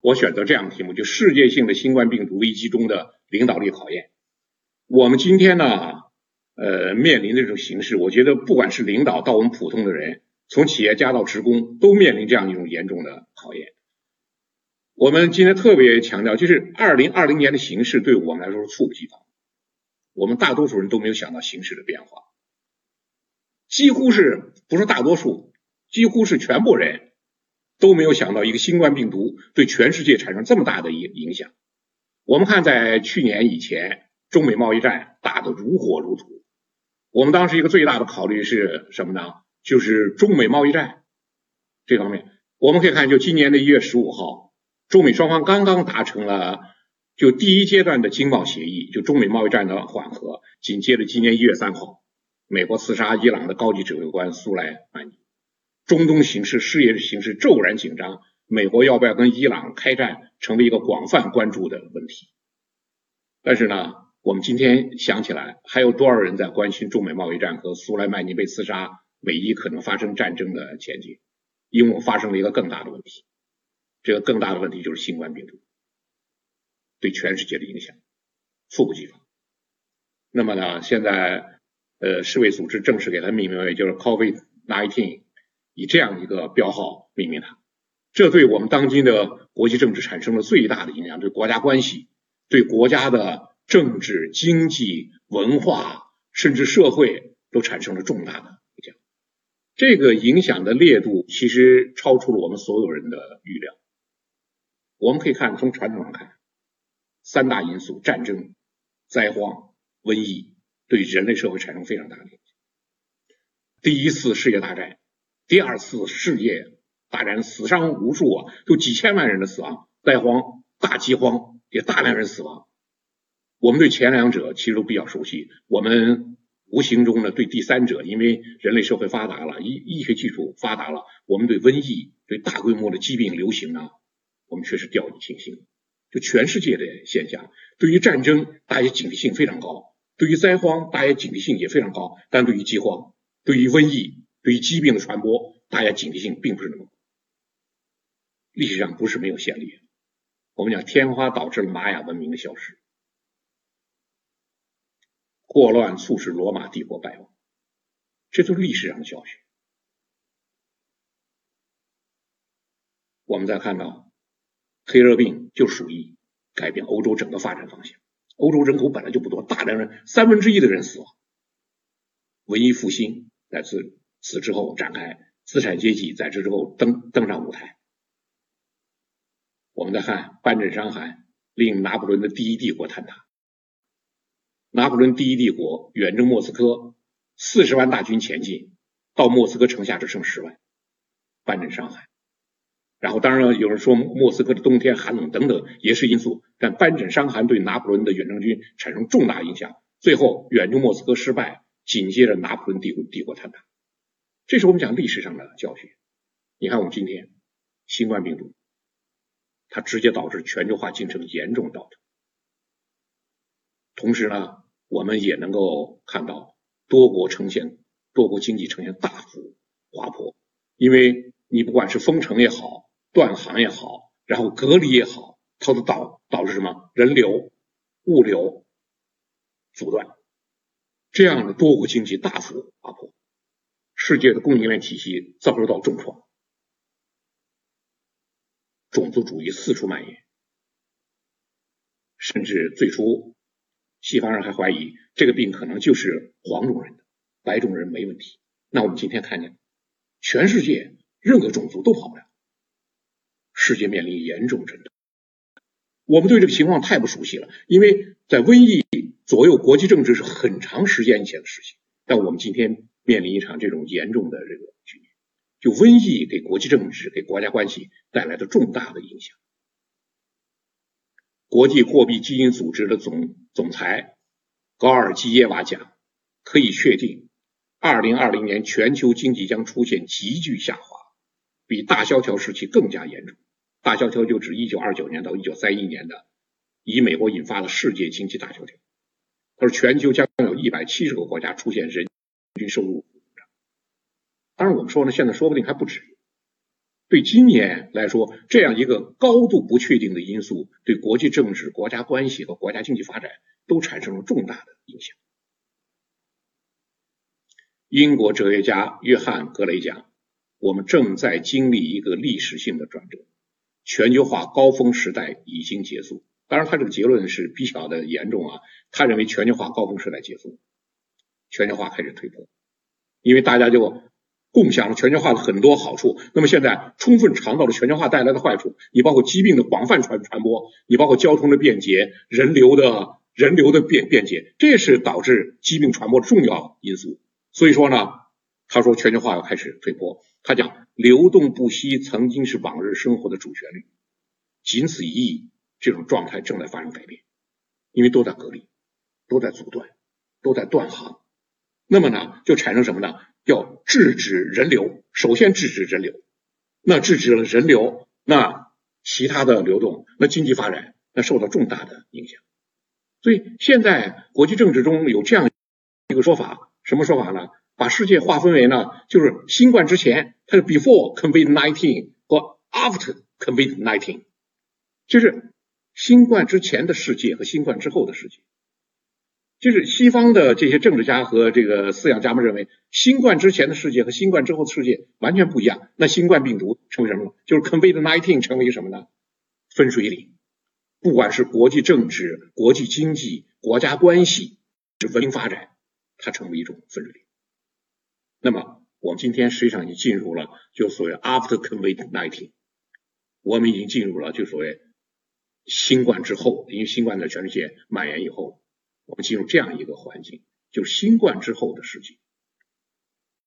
我选择这样的题目，就世界性的新冠病毒危机中的领导力考验。我们今天呢，呃，面临的这种形势，我觉得不管是领导到我们普通的人，从企业家到职工，都面临这样一种严重的考验。我们今天特别强调，就是二零二零年的形势对我们来说是猝不及防，我们大多数人都没有想到形势的变化，几乎是不是大多数，几乎是全部人都没有想到一个新冠病毒对全世界产生这么大的影影响。我们看，在去年以前，中美贸易战打得如火如荼，我们当时一个最大的考虑是什么呢？就是中美贸易战这方面，我们可以看，就今年的一月十五号，中美双方刚刚达成了就第一阶段的经贸协议，就中美贸易战的缓和。紧接着今年一月三号，美国刺杀伊朗的高级指挥官苏莱曼尼，中东形势、事业形势骤然紧张，美国要不要跟伊朗开战，成为一个广泛关注的问题。但是呢，我们今天想起来，还有多少人在关心中美贸易战和苏莱曼尼被刺杀？唯一可能发生战争的前景，因为我发生了一个更大的问题，这个更大的问题就是新冠病毒对全世界的影响猝不及防。那么呢，现在呃世卫组织正式给它命名为就是 COVID-19，以这样一个标号命名它，这对我们当今的国际政治产生了最大的影响，对国家关系、对国家的政治、经济、文化甚至社会都产生了重大的影响。这个影响的烈度其实超出了我们所有人的预料。我们可以看，从传统上看，三大因素：战争、灾荒、瘟疫，对人类社会产生非常大的影响。第一次世界大战，第二次世界大战死伤无数啊，就几千万人的死亡，灾荒、大饥荒也大量人死亡。我们对前两者其实都比较熟悉，我们。无形中呢，对第三者，因为人类社会发达了，医医学技术发达了，我们对瘟疫、对大规模的疾病流行呢，我们确实掉以轻心。就全世界的现象，对于战争，大家警惕性非常高；对于灾荒，大家警惕性也非常高；但对于饥荒、对于瘟疫、对于疾病的传播，大家警惕性并不是那么高。历史上不是没有先例，我们讲天花导致了玛雅文明的消失。霍乱促使罗马帝国败亡，这都是历史上的教训。我们再看到黑热病就属于改变欧洲整个发展方向。欧洲人口本来就不多，大量人三分之一的人死亡。文艺复兴在此此之后展开，资产阶级在这之后登登上舞台。我们再看斑疹伤寒，令拿破仑的第一帝国坍塌。拿破仑第一帝国远征莫斯科，四十万大军前进，到莫斯科城下只剩十万，斑疹伤寒。然后当然了，有人说莫斯科的冬天寒冷等等也是因素，但斑疹伤寒对拿破仑的远征军产生重大影响。最后远征莫斯科失败，紧接着拿破仑帝国帝国坍塌。这是我们讲历史上的教训。你看我们今天新冠病毒，它直接导致全球化进程严重倒退。同时呢，我们也能够看到多国呈现多国经济呈现大幅滑坡，因为你不管是封城也好，断航也好，然后隔离也好，它都导导致什么？人流、物流阻断，这样的多国经济大幅滑坡，世界的供应链体系遭受到重创，种族主义四处蔓延，甚至最初。西方人还怀疑这个病可能就是黄种人的，白种人没问题。那我们今天看见，全世界任何种族都跑不了，世界面临严重震荡。我们对这个情况太不熟悉了，因为在瘟疫左右国际政治是很长时间以前的事情。但我们今天面临一场这种严重的这个局面，就瘟疫给国际政治、给国家关系带来的重大的影响。国际货币基金组织的总总裁高尔基耶娃讲，可以确定，二零二零年全球经济将出现急剧下滑，比大萧条时期更加严重。大萧条就指一九二九年到一九三一年的，以美国引发的世界经济大萧条。他说，全球将有一百七十个国家出现人收入当然，我们说呢，现在说不定还不止。对今年来说，这样一个高度不确定的因素，对国际政治、国家关系和国家经济发展都产生了重大的影响。英国哲学家约翰·格雷讲：“我们正在经历一个历史性的转折，全球化高峰时代已经结束。”当然，他这个结论是比较的严重啊。他认为全球化高峰时代结束，全球化开始退坡，因为大家就。共享了全球化的很多好处，那么现在充分尝到了全球化带来的坏处。你包括疾病的广泛传传播，你包括交通的便捷、人流的人流的便便捷，这是导致疾病传播的重要因素。所以说呢，他说全球化要开始退坡。他讲流动不息曾经是往日生活的主旋律，仅此一役，这种状态正在发生改变，因为都在隔离，都在阻断，都在断航。那么呢，就产生什么呢？要制止人流，首先制止人流，那制止了人流，那其他的流动，那经济发展那受到重大的影响。所以现在国际政治中有这样一个说法，什么说法呢？把世界划分为呢，就是新冠之前，它是 before COVID nineteen 和 after COVID nineteen，就是新冠之前的世界和新冠之后的世界。就是西方的这些政治家和这个思想家们认为，新冠之前的世界和新冠之后的世界完全不一样。那新冠病毒成为什么呢？就是 COVID-19 成为什么呢？分水岭。不管是国际政治、国际经济、国家关系，是文明发展，它成为一种分水岭。那么我们今天实际上已经进入了就所谓 After COVID-19，我们已经进入了就所谓新冠之后，因为新冠在全世界蔓延以后。我们进入这样一个环境，就是新冠之后的事情。